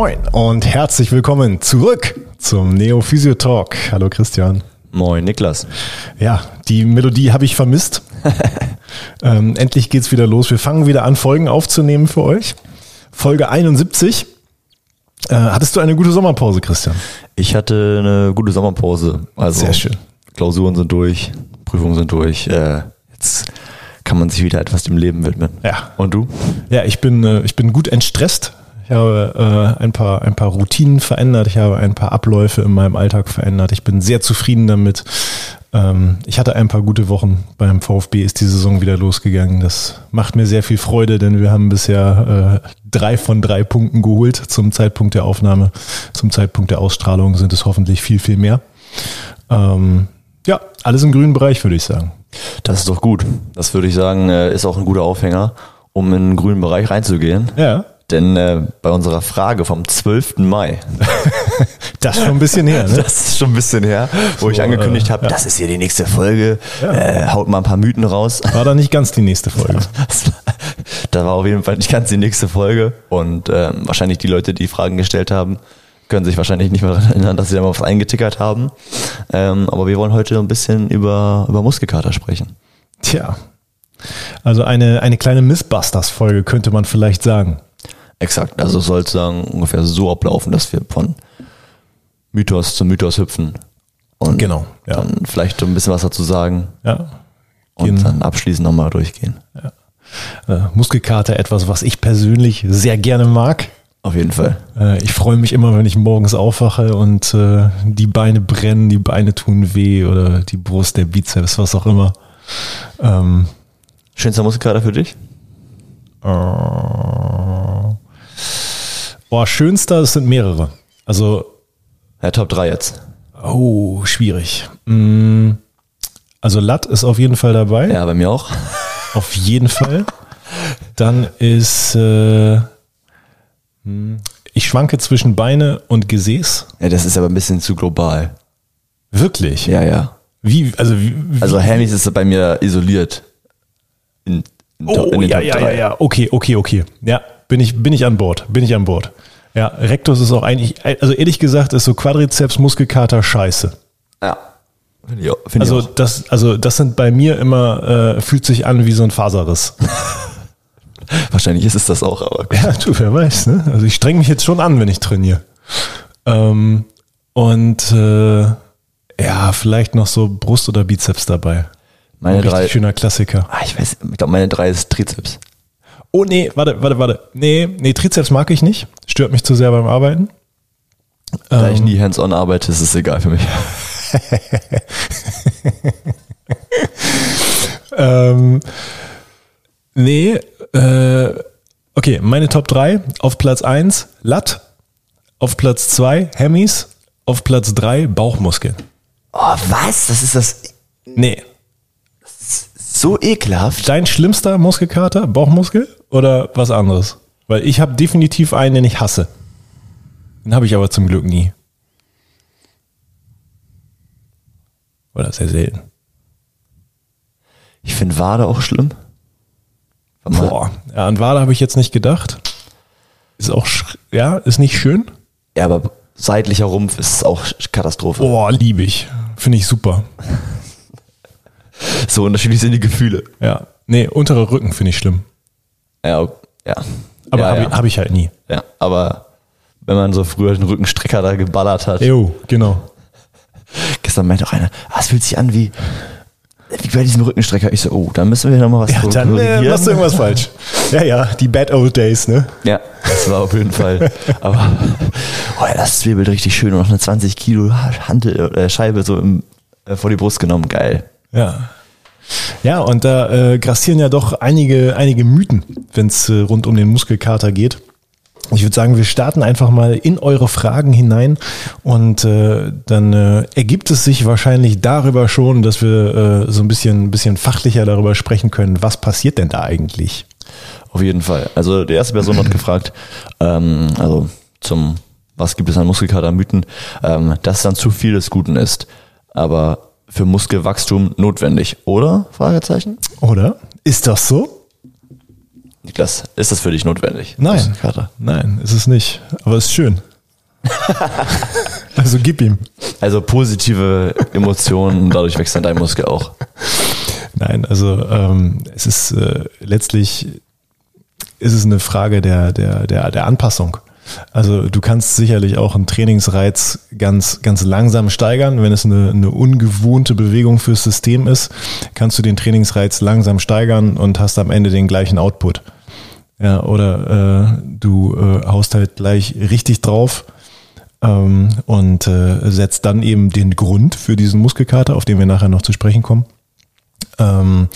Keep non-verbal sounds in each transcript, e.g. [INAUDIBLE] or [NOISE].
Moin und herzlich willkommen zurück zum Neo Physio Talk. Hallo Christian. Moin Niklas. Ja, die Melodie habe ich vermisst. [LAUGHS] ähm, endlich geht's wieder los. Wir fangen wieder an, Folgen aufzunehmen für euch. Folge 71. Äh, hattest du eine gute Sommerpause, Christian? Ich hatte eine gute Sommerpause. Also Sehr schön. Klausuren sind durch, Prüfungen sind durch. Äh, jetzt kann man sich wieder etwas dem Leben widmen. Ja. Und du? Ja, ich bin, äh, ich bin gut entstresst. Ich habe äh, ein, paar, ein paar Routinen verändert. Ich habe ein paar Abläufe in meinem Alltag verändert. Ich bin sehr zufrieden damit. Ähm, ich hatte ein paar gute Wochen. Beim VfB ist die Saison wieder losgegangen. Das macht mir sehr viel Freude, denn wir haben bisher äh, drei von drei Punkten geholt zum Zeitpunkt der Aufnahme. Zum Zeitpunkt der Ausstrahlung sind es hoffentlich viel, viel mehr. Ähm, ja, alles im grünen Bereich, würde ich sagen. Das ist doch gut. Das würde ich sagen, äh, ist auch ein guter Aufhänger, um in den grünen Bereich reinzugehen. Ja. Denn äh, bei unserer Frage vom 12. Mai, [LAUGHS] Das ist schon ein bisschen her, ne? das ist schon ein bisschen her, wo So, ich angekündigt äh, habe, das ist hier die nächste Folge, äh, haut mal ein paar Mythen raus. [LAUGHS] War da nicht ganz die nächste Folge. [LAUGHS] Da war auf jeden Fall nicht ganz die nächste Folge und ähm, wahrscheinlich die Leute, die Fragen gestellt haben, können sich wahrscheinlich nicht mehr daran erinnern, dass sie da mal was eingetickert haben. Ähm, aber wir wollen heute ein bisschen über, über Muskelkater sprechen. Tja. Also eine, eine kleine Missbusters-Folge könnte man vielleicht sagen. Exakt, also es soll sagen ungefähr so ablaufen, dass wir von Mythos zu Mythos hüpfen und Genau, ja. dann vielleicht so ein bisschen was dazu sagen Ja. und Gehen- dann abschließend nochmal durchgehen. Äh, Muskelkater etwas, was ich persönlich sehr gerne mag. Auf jeden Fall. Äh, ich freue mich immer, wenn ich morgens aufwache und äh, die Beine brennen, die Beine tun weh oder die Brust, der Bizeps, was auch immer. Ähm, Schönster Muskelkater für dich? Boah, schönster, es sind mehrere. Also, Ja, Top 3 jetzt. oh, schwierig. Mm, Also Lat ist auf jeden Fall dabei. Ja, bei mir auch. Auf jeden Fall. Dann ist, äh, hm, ich schwanke zwischen Beine und Gesäß. Ja, das ist aber ein bisschen zu global. Wirklich? Ja, ja. Wie, also, wie, Also Hermes ist bei mir isoliert. In, in, oh, in ja, ja, ja, ja, okay, okay, okay. Ja, bin ich, bin ich an Bord, bin ich an Bord. Ja, Rectus ist auch eigentlich, also ehrlich gesagt, ist so Quadrizeps, Muskelkater scheiße. Ja. Finde ich, auch- finde Also ich auch. das, also das sind bei mir immer, äh, fühlt sich an wie so ein Faserriss. [LAUGHS] Wahrscheinlich ist es das auch, aber gut. Ja, du, wer weiß, ne? Also ich streng mich jetzt schon an, wenn ich trainiere. Ähm, und äh, ja, vielleicht noch so Brust oder Bizeps dabei. Meine Richtig drei. schöner Klassiker. Ah, ich weiß, ich glaube, meine drei ist Trizeps. Oh nee, warte, warte, warte. Nee, nee, Trizeps mag ich nicht. Stört mich zu sehr beim Arbeiten. Da Ähm. ich nie hands-on arbeite, ist es egal für mich. [LAUGHS] Ähm, nee, äh, okay, meine Top 3. Auf Platz 1 Lat, auf Platz 2 Hemmis, auf Platz 3 Bauchmuskeln. Oh, was? Das ist das Nee, so ekelhaft. dein schlimmster Muskelkater, Bauchmuskel oder was anderes? Weil ich habe definitiv einen, den ich hasse. Den habe ich aber zum Glück nie. Oder sehr selten. Ich finde Wade auch schlimm. Boah, ja, an Wade habe ich jetzt nicht gedacht. Ist auch, ja, ist nicht schön. Ja, aber seitlicher Rumpf ist auch Katastrophe. Boah, liebe ich. Finde ich super. So unterschiedlich sind die Gefühle. Ja. Nee, unterer Rücken finde ich schlimm. Ja, ja. Aber ja, habe ja. ich, hab ich halt nie. ja, aber wenn man so früher den Rückenstrecker da geballert hat. Jo, genau. Gestern meinte auch einer, ah, es fühlt sich an wie, wie bei diesem Rückenstrecker. Ich so, oh, da müssen wir nochmal was Ja, dann äh, machst du irgendwas falsch. Ja, ja, die bad old days, ne? Ja, das war auf jeden Fall. Aber oh ja, das zwiebelt richtig schön und noch eine 20 Kilo Hantel, äh, Scheibe so im, äh, vor die Brust genommen. Geil. Ja. Ja, und da äh, grassieren ja doch einige, einige Mythen, wenn es äh, rund um den Muskelkater geht. Ich würde sagen, wir starten einfach mal in eure Fragen hinein und äh, dann äh, ergibt es sich wahrscheinlich darüber schon, dass wir äh, so ein bisschen, bisschen fachlicher darüber sprechen können, was passiert denn da eigentlich? Auf jeden Fall. Also die erste Person hat gefragt, [LAUGHS] ähm, also zum, was gibt es an Muskelkatermythen, ähm, dass dann zu viel des Guten ist, aber für Muskelwachstum notwendig, oder? Fragezeichen. Oder? Ist das so? Niklas, ist das für dich notwendig? Nein. Nein, ist es nicht. Aber es ist schön. [LAUGHS] also gib ihm. Also positive Emotionen, dadurch wächst dann dein Muskel auch. Nein, also ähm, es ist äh, letztlich ist es eine Frage der, der, der, der Anpassung. Also du kannst sicherlich auch einen Trainingsreiz ganz, ganz langsam steigern. Wenn es eine, eine ungewohnte Bewegung fürs System ist, kannst du den Trainingsreiz langsam steigern und hast am Ende den gleichen Output. Ja, oder äh, du äh, haust halt gleich richtig drauf ähm, und äh, setzt dann eben den Grund für diesen Muskelkater, auf den wir nachher noch zu sprechen kommen. Ähm,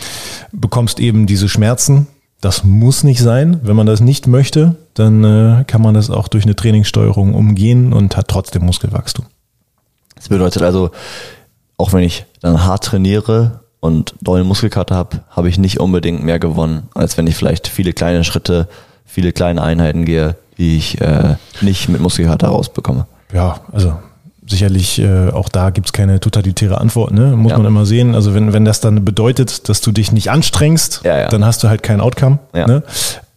bekommst eben diese Schmerzen, das muss nicht sein. Wenn man das nicht möchte, dann äh, kann man das auch durch eine Trainingssteuerung umgehen und hat trotzdem Muskelwachstum. Das bedeutet also, auch wenn ich dann hart trainiere und dollen Muskelkater habe, habe ich nicht unbedingt mehr gewonnen, als wenn ich vielleicht viele kleine Schritte, viele kleine Einheiten gehe, die ich äh, nicht mit Muskelkater rausbekomme. Ja, also sicherlich äh, auch da gibt's keine totalitäre Antwort, ne? Muss Ja. man immer sehen. Also wenn, wenn das dann bedeutet, dass du dich nicht anstrengst, Ja, ja. dann hast du halt kein Outcome. Ne?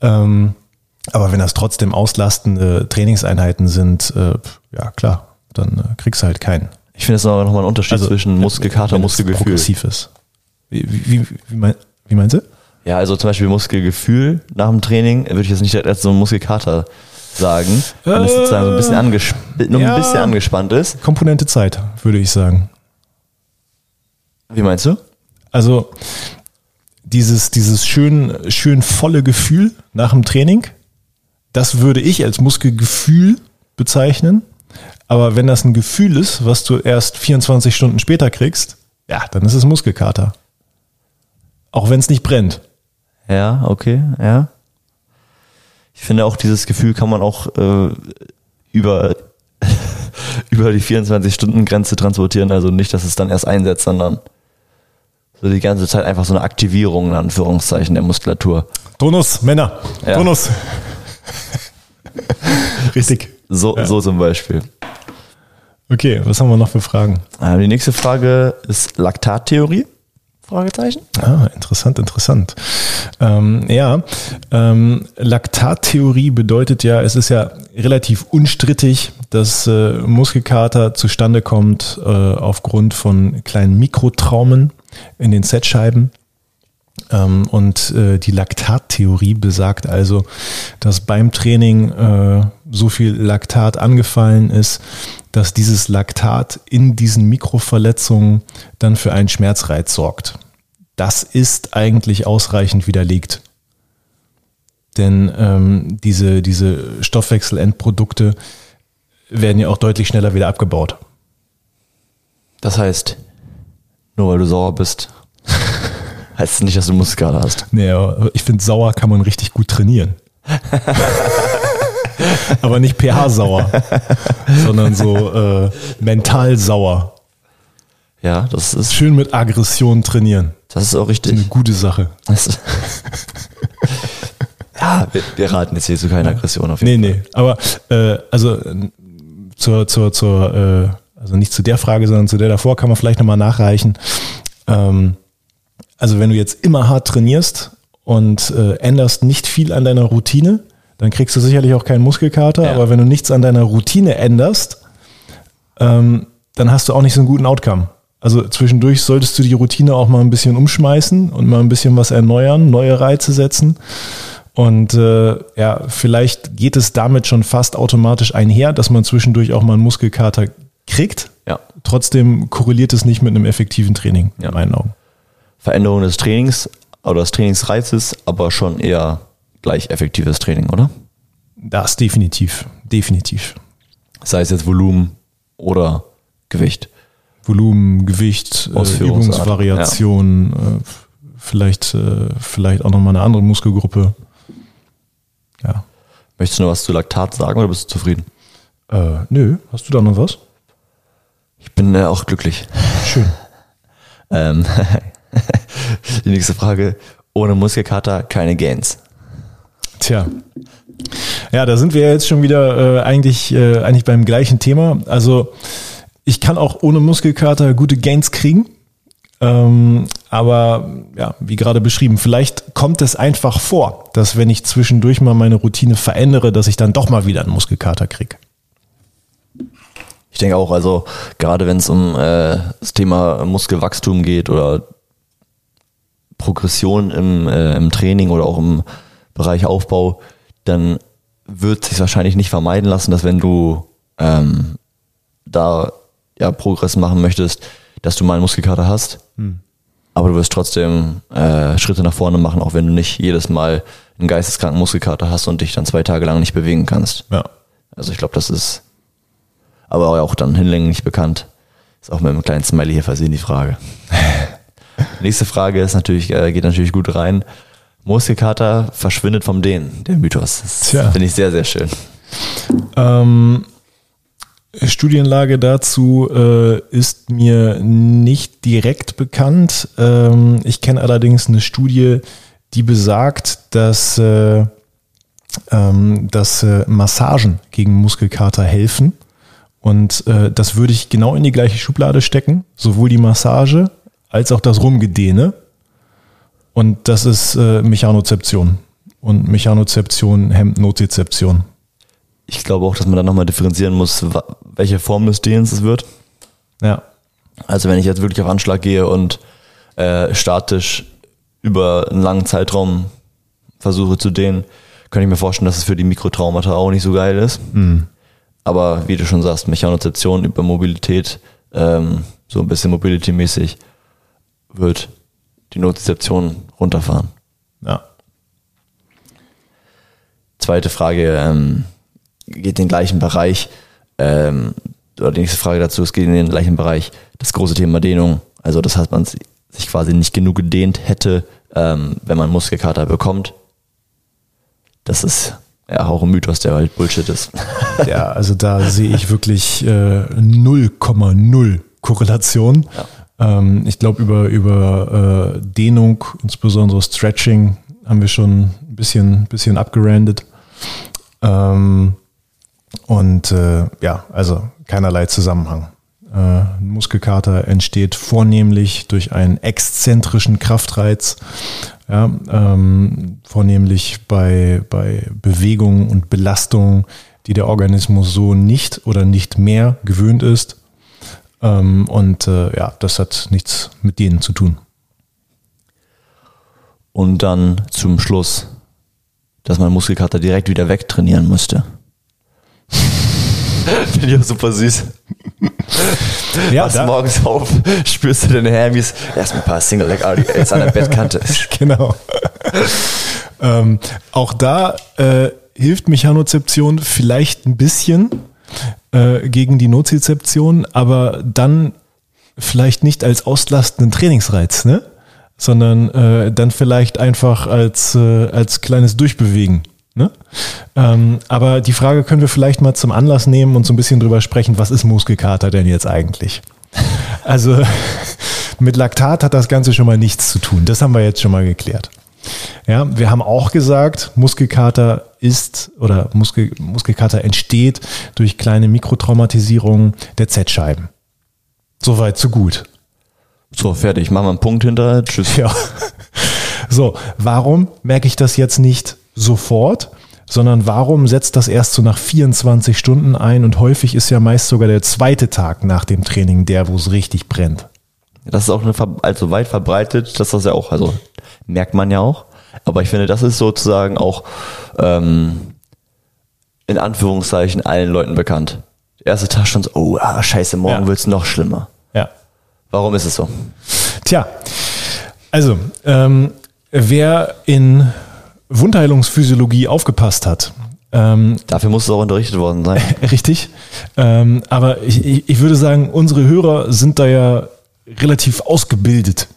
Ähm, aber wenn das trotzdem auslastende Trainingseinheiten sind, äh, ja klar, dann äh, kriegst du halt keinen. Ich finde es nochmal ein Unterschied zwischen Muskelkater und Muskelgefühl. progressiv ist. Wie, wie, wie, wie, mein, wie meinst du? Ja, also zum Beispiel Muskelgefühl nach dem Training würde ich jetzt nicht als so ein Muskelkater sagen, wenn es sozusagen so ein bisschen, angesp nur ja. ein bisschen angespannt ist. Komponente Zeit, würde ich sagen. Wie meinst du? Also dieses, dieses schön, schön volle Gefühl nach dem Training, das würde ich als Muskelgefühl bezeichnen. Aber wenn das ein Gefühl ist, was du erst 24 Stunden später kriegst, ja, dann ist es Muskelkater. Auch wenn es nicht brennt. Ja, okay, ja. Ich finde auch dieses Gefühl kann man auch äh, über [LAUGHS] über die 24-Stunden-Grenze transportieren. Also nicht, dass es dann erst einsetzt, sondern so die ganze Zeit einfach so eine Aktivierung in Anführungszeichen der Muskulatur. Tonus, Männer, Ja. Tonus. [LAUGHS] Richtig. So, Ja. so zum Beispiel. Okay, was haben wir noch für Fragen? Äh, Die nächste Frage ist Laktattheorie? Fragezeichen. Ah, interessant, interessant. Ähm, ja, ähm, Laktattheorie bedeutet ja, es ist ja relativ unstrittig, dass äh, Muskelkater zustande kommt äh, aufgrund von kleinen Mikrotraumen in den Z-Scheiben. Ähm, und äh, die Laktattheorie besagt also, dass beim Training äh, so viel Laktat angefallen ist, dass dieses Laktat in diesen Mikroverletzungen dann für einen Schmerzreiz sorgt. Das ist eigentlich ausreichend widerlegt. Denn ähm, diese, diese Stoffwechselendprodukte werden ja auch deutlich schneller wieder abgebaut. Das heißt, nur weil du sauer bist, [LAUGHS] heißt es nicht, dass du Muskelkater hast. Aber ich finde, sauer kann man richtig gut trainieren. [LAUGHS] [LAUGHS] aber nicht pH-sauer, sondern so äh, mental sauer. Ja, das ist, Schön mit Aggression trainieren. das ist auch Eine richtig. gute Sache. Das- [LAUGHS] ja, wir, wir raten jetzt hier zu keiner Aggression auf Nee, jeden nee. Aber äh, also zur, zur, zur äh, also nicht zu der Frage, sondern zu der davor kann man vielleicht nochmal nachreichen. Ähm, also wenn du jetzt immer hart trainierst und äh, änderst nicht viel an deiner Routine, dann kriegst du sicherlich auch keinen Muskelkater. Ja. Aber wenn du nichts an deiner Routine änderst, ähm, dann hast du auch nicht so einen guten Outcome. Also zwischendurch solltest du die Routine auch mal ein bisschen umschmeißen und mal ein bisschen was erneuern, neue Reize setzen. Und äh, ja, vielleicht geht es damit schon fast automatisch einher, dass man zwischendurch auch mal einen Muskelkater kriegt. Ja. Trotzdem korreliert es nicht mit einem effektiven Training, Ja. in meinen Augen. Veränderung des Trainings oder des Trainingsreizes, aber schon eher gleich effektives Training, oder? Das definitiv, definitiv. Sei es jetzt Volumen oder Gewicht. Volumen, Gewicht, äh, Ausführungsart, Übungsvariation, äh, vielleicht, äh, vielleicht auch nochmal eine andere Muskelgruppe. Ja. Möchtest du noch was zu Laktat sagen oder bist du zufrieden? Äh, nö, hast du da noch was? Ich bin äh, auch glücklich. Schön. [LAUGHS] Ähm, [LAUGHS] die nächste Frage. Ohne Muskelkater keine Gains. Tja. Ja, da sind wir jetzt schon wieder äh, eigentlich, äh, eigentlich beim gleichen Thema. Also ich kann auch ohne Muskelkater gute Gains kriegen, Ähm, aber ja, wie gerade beschrieben, vielleicht kommt es einfach vor, dass wenn ich zwischendurch mal meine Routine verändere, dass ich dann doch mal wieder einen Muskelkater kriege. Ich denke auch, also gerade wenn es um äh, das Thema Muskelwachstum geht oder Progression im, äh, im Training oder auch im Bereich Aufbau, dann wird sich wahrscheinlich nicht vermeiden lassen, dass wenn du ähm, da ja Progress machen möchtest, dass du mal einen Muskelkater hast. Hm. Aber du wirst trotzdem äh, Schritte nach vorne machen, auch wenn du nicht jedes Mal einen geisteskranken Muskelkater hast und dich dann zwei Tage lang nicht bewegen kannst. Ja. Also ich glaube, das ist aber auch dann hinlänglich bekannt. Ist auch mit einem kleinen Smiley hier versehen die Frage. [LAUGHS] Nächste Frage ist natürlich, äh, geht natürlich gut rein. Muskelkater verschwindet vom Dehnen, der Mythos. Das finde ich sehr, sehr schön. Ähm, Studienlage dazu äh, ist mir nicht direkt bekannt. Ähm, ich kenne allerdings eine Studie, die besagt, dass, äh, ähm, dass äh, Massagen gegen Muskelkater helfen. Und äh, das würde ich genau in die gleiche Schublade stecken, sowohl die Massage als auch das Rumgedehne. Und das ist äh, Mechanozeption. Und Mechanozeption hemmt Nozizeption. Ich glaube auch, dass man da nochmal differenzieren muss, welche Form des Dehens es wird. Ja. Also wenn ich jetzt wirklich auf Anschlag gehe und äh, statisch über einen langen Zeitraum versuche zu dehnen, kann ich mir vorstellen, dass es für die Mikrotraumata auch nicht so geil ist. Mhm. Aber wie du schon sagst, Mechanozeption über Mobilität, ähm, so ein bisschen Mobility-mäßig, wird die Nozizeption runterfahren. Ja. Zweite Frage ähm, geht in den gleichen Bereich. Ähm, oder die nächste Frage dazu, es geht in den gleichen Bereich. Das große Thema Dehnung. Also das heißt, man sich quasi nicht genug gedehnt hätte, ähm, wenn man Muskelkater bekommt. Das ist ja auch ein Mythos, der halt Bullshit ist. Ja, also da sehe ich wirklich 0,0 äh, Korrelation. Ja. Ähm, ich glaube, über, über äh, Dehnung, insbesondere Stretching, haben wir schon ein bisschen, bisschen abgerandet. Ähm, und äh, ja, also keinerlei Zusammenhang. Äh, Muskelkater entsteht vornehmlich durch einen exzentrischen Kraftreiz, ja, ähm, vornehmlich bei, bei Bewegungen und Belastungen, die der Organismus so nicht oder nicht mehr gewöhnt ist. Ähm, und äh, ja, das hat nichts mit denen zu tun. Und dann zum Schluss, dass man Muskelkater direkt wieder wegtrainieren müsste. [LAUGHS] Finde ich auch super süß. Ja, Wachst morgens auf, spürst du deine Hermes, erstmal ein paar Single Leg RDLs an der Bettkante. [LAUGHS] genau. ähm, auch da äh, hilft Mechanozeption vielleicht ein bisschen äh, gegen die Nozizeption, aber dann vielleicht nicht als auslastenden Trainingsreiz, ne? sondern äh, dann vielleicht einfach als, äh, als kleines Durchbewegen. Ne? Ähm, aber die Frage können wir vielleicht mal zum Anlass nehmen und so ein bisschen drüber sprechen, was ist Muskelkater denn jetzt eigentlich? Also [LAUGHS] mit Laktat hat das Ganze schon mal nichts zu tun. Das haben wir jetzt schon mal geklärt. Ja, wir haben auch gesagt, Muskelkater ist oder Muskel, Muskelkater entsteht durch kleine Mikrotraumatisierungen der Z-Scheiben. Soweit, so gut. So, fertig. Machen wir einen Punkt hinter. Tschüss. Ja. So, warum merke ich das jetzt nicht sofort, sondern warum setzt das erst so nach 24 Stunden ein und häufig ist ja meist sogar der zweite Tag nach dem Training der, wo es richtig brennt. Das ist auch eine, also weit verbreitet, dass das ja auch, also merkt man ja auch. Aber ich finde, das ist sozusagen auch ähm, in Anführungszeichen allen Leuten bekannt. Der erste Tag schon so, oh, ah, scheiße, morgen ja. wird's noch schlimmer. Ja. Warum ist es so? Tja, also, ähm, wer in Wundheilungsphysiologie aufgepasst hat. Ähm, Dafür muss es auch unterrichtet worden sein. [LAUGHS] Richtig. Ähm, aber ich, ich würde sagen, unsere Hörer sind da ja relativ ausgebildet.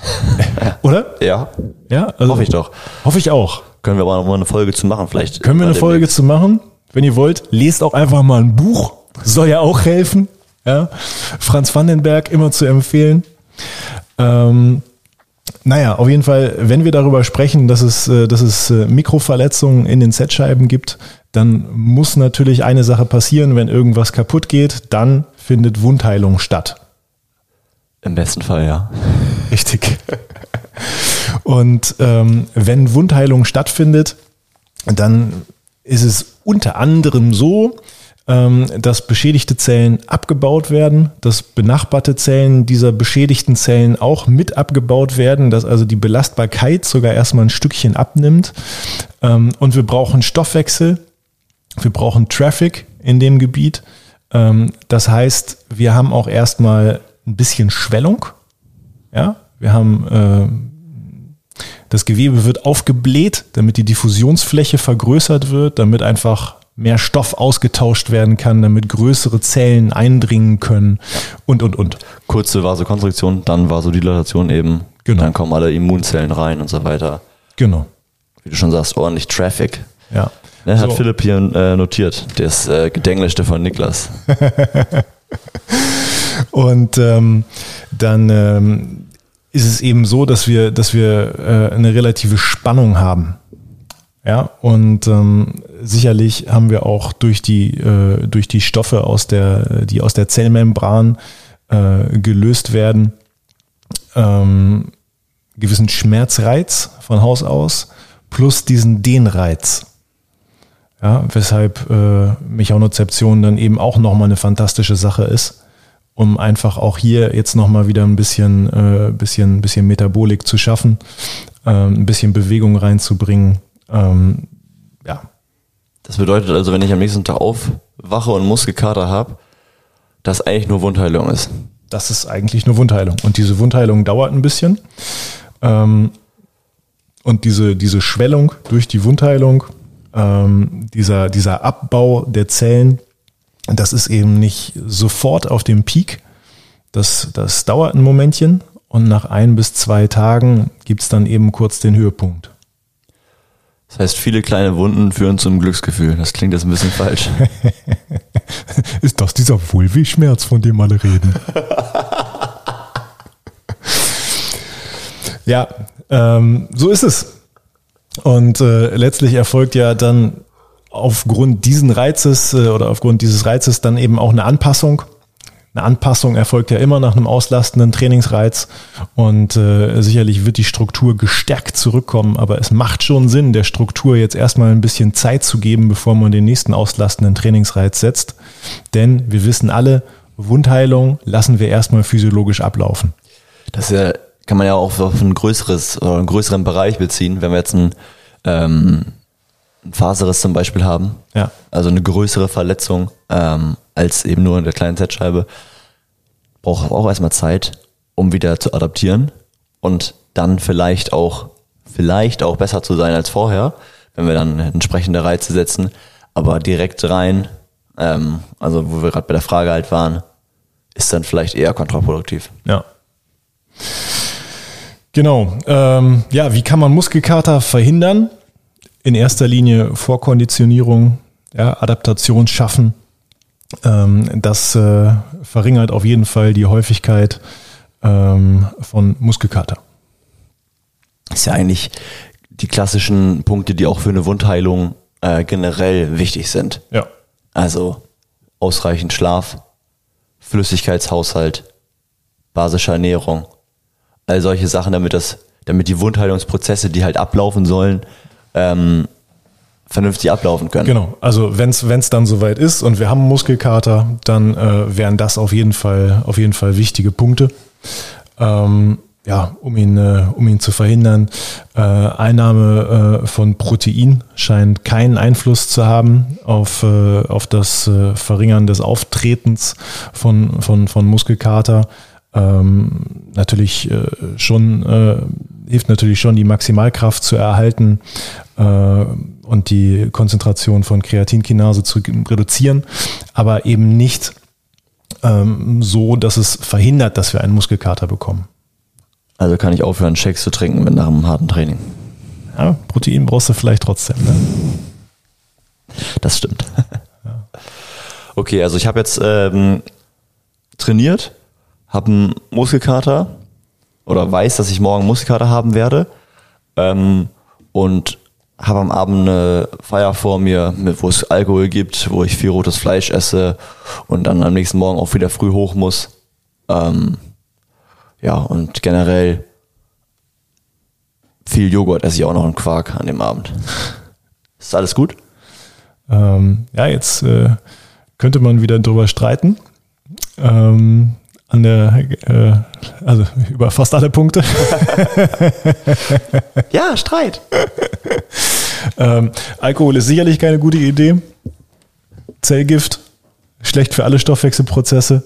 [LAUGHS] Oder? Ja. Ja, also, hoffe ich doch. Hoffe ich auch. Können wir aber noch mal eine Folge zu machen, vielleicht. Können wir eine Folge Weg. zu machen? Wenn ihr wollt, lest auch einfach mal ein Buch. Soll ja auch helfen. Ja. Franz Vandenberg immer zu empfehlen. Ähm, naja, auf jeden Fall, wenn wir darüber sprechen, dass es, äh, dass es äh, Mikroverletzungen in den Z-Scheiben gibt, dann muss natürlich eine Sache passieren, wenn irgendwas kaputt geht, dann findet Wundheilung statt. Im besten Fall, ja. Richtig. Und ähm, wenn Wundheilung stattfindet, dann ist es unter anderem so, ähm, dass beschädigte Zellen abgebaut werden, dass benachbarte Zellen dieser beschädigten Zellen auch mit abgebaut werden, dass also die Belastbarkeit sogar erstmal ein Stückchen abnimmt. Ähm, und wir brauchen Stoffwechsel, wir brauchen Traffic in dem Gebiet. Ähm, das heißt, wir haben auch erstmal ein bisschen Schwellung. Ja, wir haben äh, das Gewebe wird aufgebläht, damit die Diffusionsfläche vergrößert wird, damit einfach mehr Stoff ausgetauscht werden kann, damit größere Zellen eindringen können und, und, und. Kurze Vasokonstruktion, dann Vasodilatation eben. Genau. Dann kommen alle Immunzellen rein und so weiter. Genau. Wie du schon sagst, ordentlich Traffic. Ja. Ne, hat so. Philipp hier äh, notiert, das äh, Gedenglischte von Niklas. [LAUGHS] und ähm, dann ähm, ist es eben so, dass wir, dass wir äh, eine relative Spannung haben. Ja, und ähm, sicherlich haben wir auch durch die, äh, durch die Stoffe aus der, die aus der Zellmembran äh, gelöst werden, ähm, gewissen Schmerzreiz von Haus aus plus diesen Dehnreiz. Ja, weshalb äh, Mechanozeption dann eben auch nochmal eine fantastische Sache ist, um einfach auch hier jetzt nochmal wieder ein bisschen, äh, bisschen, bisschen Metabolik zu schaffen, äh, ein bisschen Bewegung reinzubringen. Ähm, ja, das bedeutet also, wenn ich am nächsten Tag aufwache und Muskelkater habe, dass eigentlich nur Wundheilung ist. Das ist eigentlich nur Wundheilung. Und diese Wundheilung dauert ein bisschen. Ähm, und diese, diese Schwellung durch die Wundheilung, ähm, dieser, dieser Abbau der Zellen, das ist eben nicht sofort auf dem Peak. Das, das dauert ein Momentchen und nach ein bis zwei Tagen gibt es dann eben kurz den Höhepunkt. Das heißt, viele kleine Wunden führen zum Glücksgefühl. Das klingt jetzt ein bisschen falsch. [LAUGHS] Ist das dieser Vulvi-Schmerz, von dem alle reden? [LAUGHS] ja, ähm, so ist es. Und äh, letztlich erfolgt ja dann aufgrund diesen Reizes äh, oder aufgrund dieses Reizes dann eben auch eine Anpassung eine Anpassung erfolgt ja immer nach einem auslastenden Trainingsreiz und äh, sicherlich wird die Struktur gestärkt zurückkommen, aber es macht schon Sinn, der Struktur jetzt erstmal ein bisschen Zeit zu geben, bevor man den nächsten auslastenden Trainingsreiz setzt. Denn wir wissen alle, Wundheilung lassen wir erstmal physiologisch ablaufen. Das ja, kann man ja auch auf ein größeres oder einen größeren Bereich beziehen, wenn wir jetzt ein ähm, Faserriss zum Beispiel haben, ja. also eine größere Verletzung ähm, als eben nur in der kleinen Z-Scheibe, braucht auch erstmal Zeit, um wieder zu adaptieren und dann vielleicht auch, vielleicht auch besser zu sein als vorher, wenn wir dann entsprechende Reize setzen, aber direkt rein, ähm, also wo wir gerade bei der Frage halt waren, ist dann vielleicht eher kontraproduktiv. Ja. Genau. Ähm, ja, wie kann man Muskelkater verhindern? In erster Linie Vorkonditionierung, ja, Adaptation schaffen. Ähm, das äh, verringert auf jeden Fall die Häufigkeit ähm, von Muskelkater. Das ist ja eigentlich die klassischen Punkte, die auch für eine Wundheilung äh, generell wichtig sind. Ja. Also ausreichend Schlaf, Flüssigkeitshaushalt, basische Ernährung, all solche Sachen, damit das, damit die Wundheilungsprozesse, die halt ablaufen sollen, ähm, vernünftig ablaufen können. Genau, also wenn es dann soweit ist und wir haben Muskelkater, dann äh, wären das auf jeden Fall auf jeden Fall wichtige Punkte. Ähm, ja, um ihn, äh, um ihn zu verhindern. Äh, Einnahme äh, von Protein scheint keinen Einfluss zu haben auf, äh, auf das äh, Verringern des Auftretens von, von, von Muskelkater. Ähm, natürlich äh, schon hilft natürlich schon, die Maximalkraft zu erhalten äh, und die Konzentration von Kreatinkinase zu reduzieren, aber eben nicht ähm, so, dass es verhindert, dass wir einen Muskelkater bekommen. Also kann ich aufhören, Shakes zu trinken mit nach einem harten Training. Ja, Protein brauchst du vielleicht trotzdem. Ne? Das stimmt. [LAUGHS] Okay, also ich habe jetzt ähm, trainiert, habe einen Muskelkater oder weiß, dass ich morgen Muskelkater haben werde ähm, und habe am Abend eine Feier vor mir, mit, wo es Alkohol gibt, wo ich viel rotes Fleisch esse und dann am nächsten Morgen auch wieder früh hoch muss. Ähm, Ja, und generell viel Joghurt esse ich auch noch einen Quark an dem Abend. [LAUGHS] Ist alles gut? Ähm, ja, jetzt äh, könnte man wieder drüber streiten. Ähm, an der, äh, also über fast alle Punkte. [LAUGHS] ja, Streit. ähm, Alkohol ist sicherlich keine gute Idee. Zellgift, schlecht für alle Stoffwechselprozesse.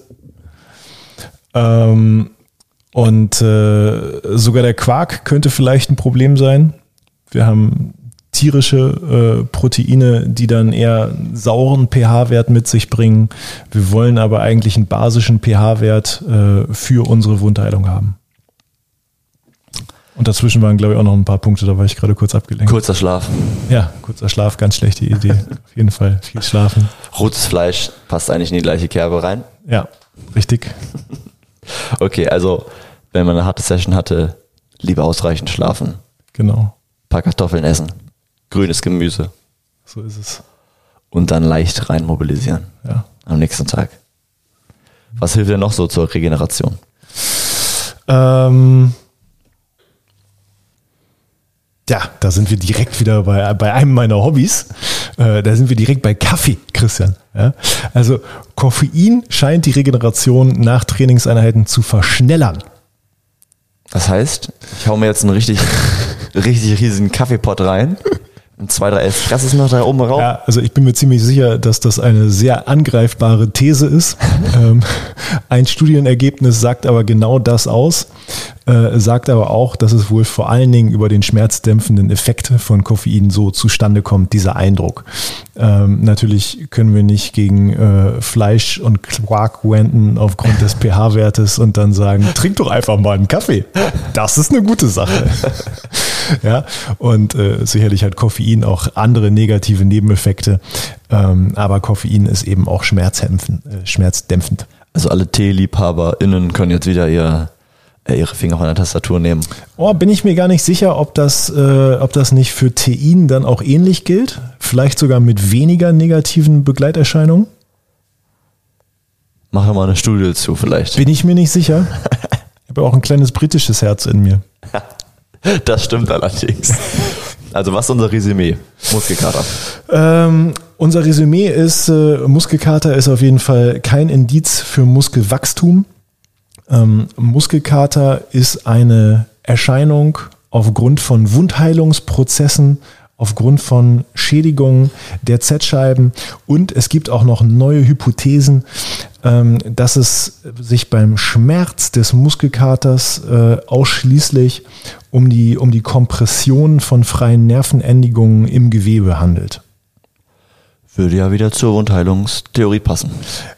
Ähm, und äh, sogar der Quark könnte vielleicht ein Problem sein. Wir haben tierische äh, Proteine, die dann eher einen sauren pH-Wert mit sich bringen. Wir wollen aber eigentlich einen basischen pH-Wert äh, für unsere Wundheilung haben. Und dazwischen waren, glaube ich, auch noch ein paar Punkte, da war ich gerade kurz abgelenkt. Kurzer Schlaf. Ja, kurzer Schlaf, ganz schlechte Idee. [LAUGHS] Auf jeden Fall viel schlafen. Rotes Fleisch passt eigentlich in die gleiche Kerbe rein. Ja, richtig. Okay, also wenn man eine harte Session hatte, lieber ausreichend schlafen. Genau. Ein paar Kartoffeln essen. Grünes Gemüse. So ist es. Und dann leicht rein mobilisieren. Ja. Am nächsten Tag. Was hilft denn noch so zur Regeneration? Ähm, ja, da sind wir direkt wieder bei, bei einem meiner Hobbys. Äh, da sind wir direkt bei Kaffee, Christian. Ja? Also Koffein scheint die Regeneration nach Trainingseinheiten zu verschnellern. Das heißt, ich hau mir jetzt einen richtig, [LAUGHS] richtig riesigen Kaffeepot rein. Zwei, drei Espressos noch da oben rauf. Ja, also ich bin mir ziemlich sicher, dass das eine sehr angreifbare These ist. [LAUGHS] ähm, ein Studienergebnis sagt aber genau das aus, äh, sagt aber auch, dass es wohl vor allen Dingen über den schmerzdämpfenden Effekt von Koffein so zustande kommt, dieser Eindruck. Ähm, natürlich können wir nicht gegen äh, Fleisch und Quark wenden aufgrund des pH-Wertes und dann sagen, trink doch einfach mal einen Kaffee. Das ist eine gute Sache. [LAUGHS] [LAUGHS] ja, und äh, sicherlich hat Koffein auch andere negative Nebeneffekte, ähm, aber Koffein ist eben auch schmerzdämpfend. Äh, schmerzdämpfend. Also alle TeeliebhaberInnen können jetzt wieder ihr, äh, ihre Finger von der Tastatur nehmen. Oh, bin ich mir gar nicht sicher, ob das, äh, ob das nicht für Tein dann auch ähnlich gilt. Vielleicht sogar mit weniger negativen Begleiterscheinungen. Mach doch mal eine Studie zu, vielleicht. Bin ich mir nicht sicher. [LAUGHS] Ich habe auch ein kleines britisches Herz in mir. [LAUGHS] [LAUGHS] Das stimmt allerdings. Also was ist unser Resümee? Muskelkater. Ähm, unser Resümee ist, äh, Muskelkater ist auf jeden Fall kein Indiz für Muskelwachstum. Ähm, Muskelkater ist eine Erscheinung aufgrund von Wundheilungsprozessen, aufgrund von Schädigungen der Z-Scheiben und es gibt auch noch neue Hypothesen, dass es sich beim Schmerz des Muskelkaters äh, ausschließlich um die, um die Kompression von freien Nervenendigungen im Gewebe handelt. Würde ja wieder zur Wundheilungstheorie passen.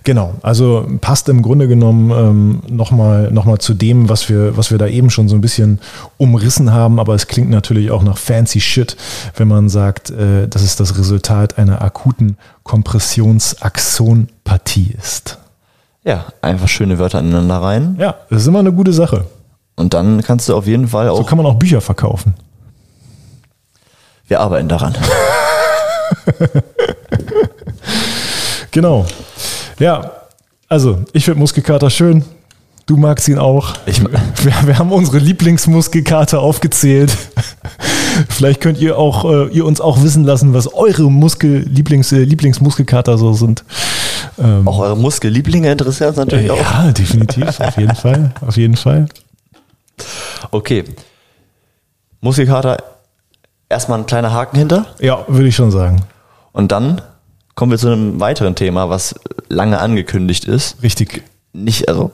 Genau, also passt im Grunde genommen ähm, nochmal noch mal zu dem, was wir, was wir da eben schon so ein bisschen umrissen haben, aber es klingt natürlich auch nach fancy Shit, wenn man sagt, äh, dass es das Resultat einer akuten Kompressionsaxonpathie ist. Ja, einfach schöne Wörter aneinander rein. Ja, das ist immer eine gute Sache. Und dann kannst du auf jeden Fall auch. So kann man auch Bücher verkaufen. Wir arbeiten daran. [LAUGHS] genau. Ja, also ich finde Muskelkater schön. Du magst ihn auch. Ich, [LAUGHS] wir, wir haben unsere Lieblingsmuskelkater aufgezählt. [LAUGHS] Vielleicht könnt ihr auch äh, ihr uns auch wissen lassen, was eure Muskel Lieblings äh, Lieblingsmuskelkater so sind. Ähm, auch eure Muskellieblinge interessieren uns natürlich äh, auch. Ja, definitiv, [LAUGHS] auf jeden Fall, auf jeden Fall. Okay. Muskelkater, erstmal ein kleiner Haken hinter. Ja, würde ich schon sagen. Und dann kommen wir zu einem weiteren Thema, was lange angekündigt ist. Richtig. Nicht, also,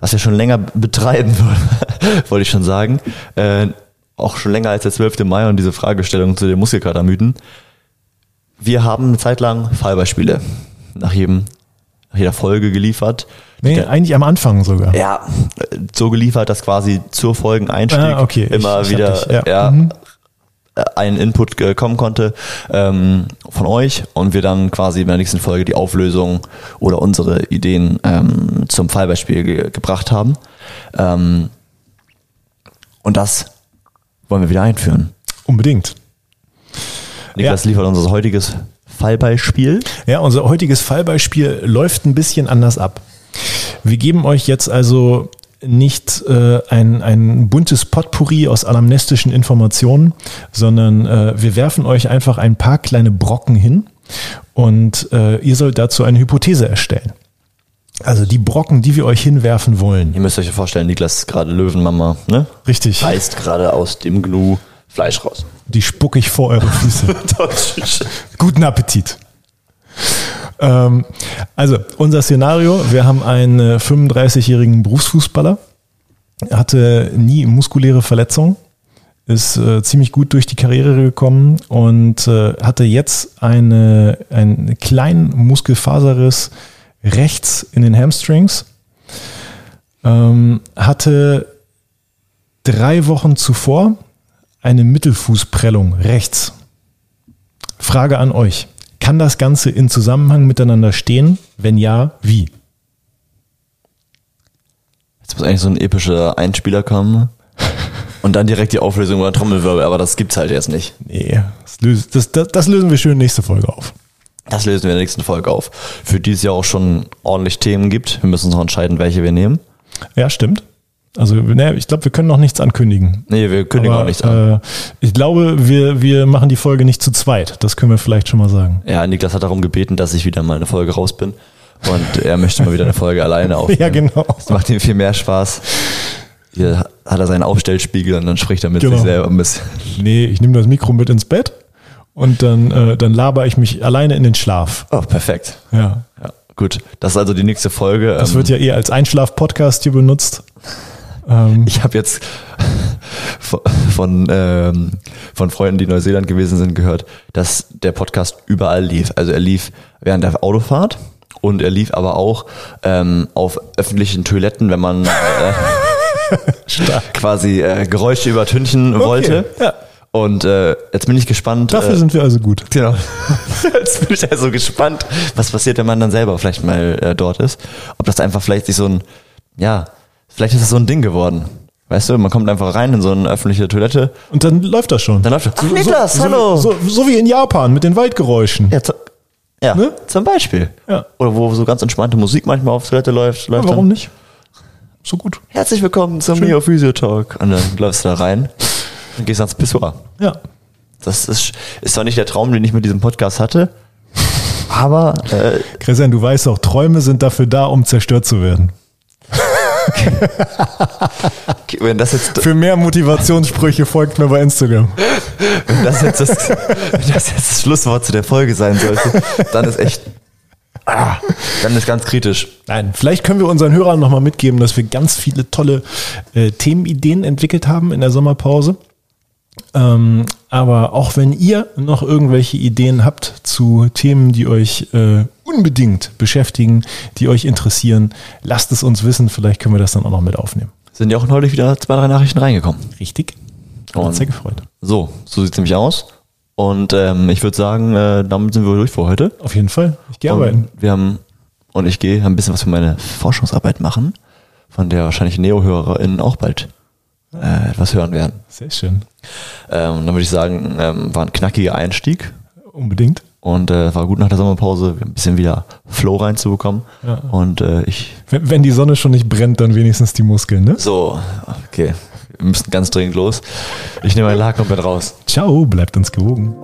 was wir schon länger betreiben [LAUGHS] wollte ich schon sagen. Äh, auch schon länger als der 12. Mai und diese Fragestellung zu den Muskelkatermythen. Wir haben eine Zeit lang Fallbeispiele nach jedem, nach jeder Folge geliefert. Nee, eigentlich am Anfang sogar. Ja, so geliefert, dass quasi zur Folgeneinstieg ah, okay. immer ich, wieder ich, ja. ja, mhm. ein Input kommen konnte ähm, von euch und wir dann quasi in der nächsten Folge die Auflösung oder unsere Ideen ähm, zum Fallbeispiel ge gebracht haben. Ähm, und das wollen wir wieder einführen. Unbedingt. Niklas ja. liefert unser heutiges Fallbeispiel. Ja, unser heutiges Fallbeispiel läuft ein bisschen anders ab. Wir geben euch jetzt also nicht äh, ein, ein buntes Potpourri aus anamnestischen Informationen, sondern äh, wir werfen euch einfach ein paar kleine Brocken hin und äh, ihr sollt dazu eine Hypothese erstellen. Also die Brocken, die wir euch hinwerfen wollen. Ihr müsst euch vorstellen, Niklas ist gerade Löwenmama, ne? Richtig. Reißt gerade aus dem Gnu Fleisch raus. Die spucke ich vor eure Füße. [LAUGHS] Guten Appetit. Ähm, also, unser Szenario, wir haben einen äh, 35-jährigen Berufsfußballer, hatte nie muskuläre Verletzungen, ist äh, ziemlich gut durch die Karriere gekommen und äh, hatte jetzt eine, einen kleinen Muskelfaserriss rechts in den Hamstrings, ähm, hatte drei Wochen zuvor eine Mittelfußprellung rechts. Frage an euch. Kann das Ganze in Zusammenhang miteinander stehen? Wenn ja, wie? Jetzt muss eigentlich so ein epischer Einspieler kommen. [LAUGHS] Und dann direkt die Auflösung über Trommelwirbel, aber das gibt's halt jetzt nicht. Nee, das, lös das, das, das lösen wir schön nächste Folge auf. Das lösen wir in der nächsten Folge auf. Für die es ja auch schon ordentlich Themen gibt. Wir müssen uns noch entscheiden, welche wir nehmen. Ja, stimmt. Also, ne, ich glaube, wir können noch nichts ankündigen. Nee, wir kündigen Aber, auch nichts an. Äh, ich glaube, wir, wir machen die Folge nicht zu zweit. Das können wir vielleicht schon mal sagen. Ja, Niklas hat darum gebeten, dass ich wieder mal eine Folge raus bin. Und er möchte mal wieder eine Folge alleine [LAUGHS] aufnehmen. Ja, genau. Das macht ihm viel mehr Spaß. Hier hat er seinen Aufstellspiegel und dann spricht er mit Genau. sich selber ein bisschen. Nee, ich nehme das Mikro mit ins Bett und dann, äh, dann laber ich mich alleine in den Schlaf. Oh, perfekt. Ja. Ja, gut. Das ist also die nächste Folge. Das Ähm, wird ja eher als Einschlaf-Podcast hier benutzt. Ähm, Ich habe jetzt [LAUGHS] von, von, ähm, von Freunden, die in Neuseeland gewesen sind, gehört, dass der Podcast überall lief. Also er lief während der Autofahrt und er lief aber auch ähm, auf öffentlichen Toiletten, wenn man äh, [LAUGHS] quasi äh, Geräusche übertünchen wollte. ja. Und äh, jetzt bin ich gespannt. dafür äh, sind wir also gut. Genau. [LAUGHS] Jetzt bin ich also gespannt, was passiert, wenn man dann selber vielleicht mal äh, dort ist. Ob das einfach vielleicht sich so ein, ja, vielleicht ist das so ein Ding geworden. Weißt du, man kommt einfach rein in so eine öffentliche Toilette, Und dann läuft das schon. dann läuft das. Ach, Niklas, so, hallo! So, so, so wie in Japan mit den Waldgeräuschen. ja, ja Ne? zum Beispiel. Ja. Oder wo so ganz entspannte Musik manchmal auf Toilette läuft. läuft Ja, warum dann, nicht? So gut. Herzlich willkommen zum Mio Physio Talk. Und dann läufst du da rein und gehst ans Pissoir. Ja. Das ist, ist zwar nicht der Traum, den ich mit diesem Podcast hatte, aber äh, Christian, du weißt auch, Träume sind dafür da, um zerstört zu werden. Wenn das jetzt Für mehr Motivationssprüche folgt mir bei Instagram. Wenn das jetzt das, wenn das jetzt das Schlusswort zu der Folge sein sollte, dann ist echt, ah, dann ist ganz kritisch. Nein, vielleicht können wir unseren Hörern nochmal mitgeben, dass wir ganz viele tolle äh, Themenideen entwickelt haben in der Sommerpause. Ähm, aber auch wenn ihr noch irgendwelche Ideen habt zu Themen, die euch äh, unbedingt beschäftigen, die euch interessieren, lasst es uns wissen. Vielleicht können wir das dann auch noch mit aufnehmen. Sind ja auch neulich wieder zwei, drei Nachrichten reingekommen. Richtig? Hat uns sehr gefreut. so, so sieht es nämlich aus. Und ähm, ich würde sagen, äh, damit sind wir durch für heute. Auf jeden Fall. Ich gehe arbeiten. Wir haben, und ich gehe ein bisschen was für meine Forschungsarbeit machen, von der wahrscheinlich Neo-HörerInnen auch bald äh, etwas hören werden. Sehr schön. Ähm, dann würde ich sagen, ähm, war ein knackiger Einstieg. Unbedingt. Und äh, war gut nach der Sommerpause, ein bisschen wieder Flow reinzubekommen. Ja. Und äh, ich. Wenn, wenn, die Sonne schon nicht brennt, dann wenigstens die Muskeln, ne? So, okay. Wir müssen ganz dringend los. Ich nehme ein Lager komplett raus. Ciao, bleibt uns gewogen.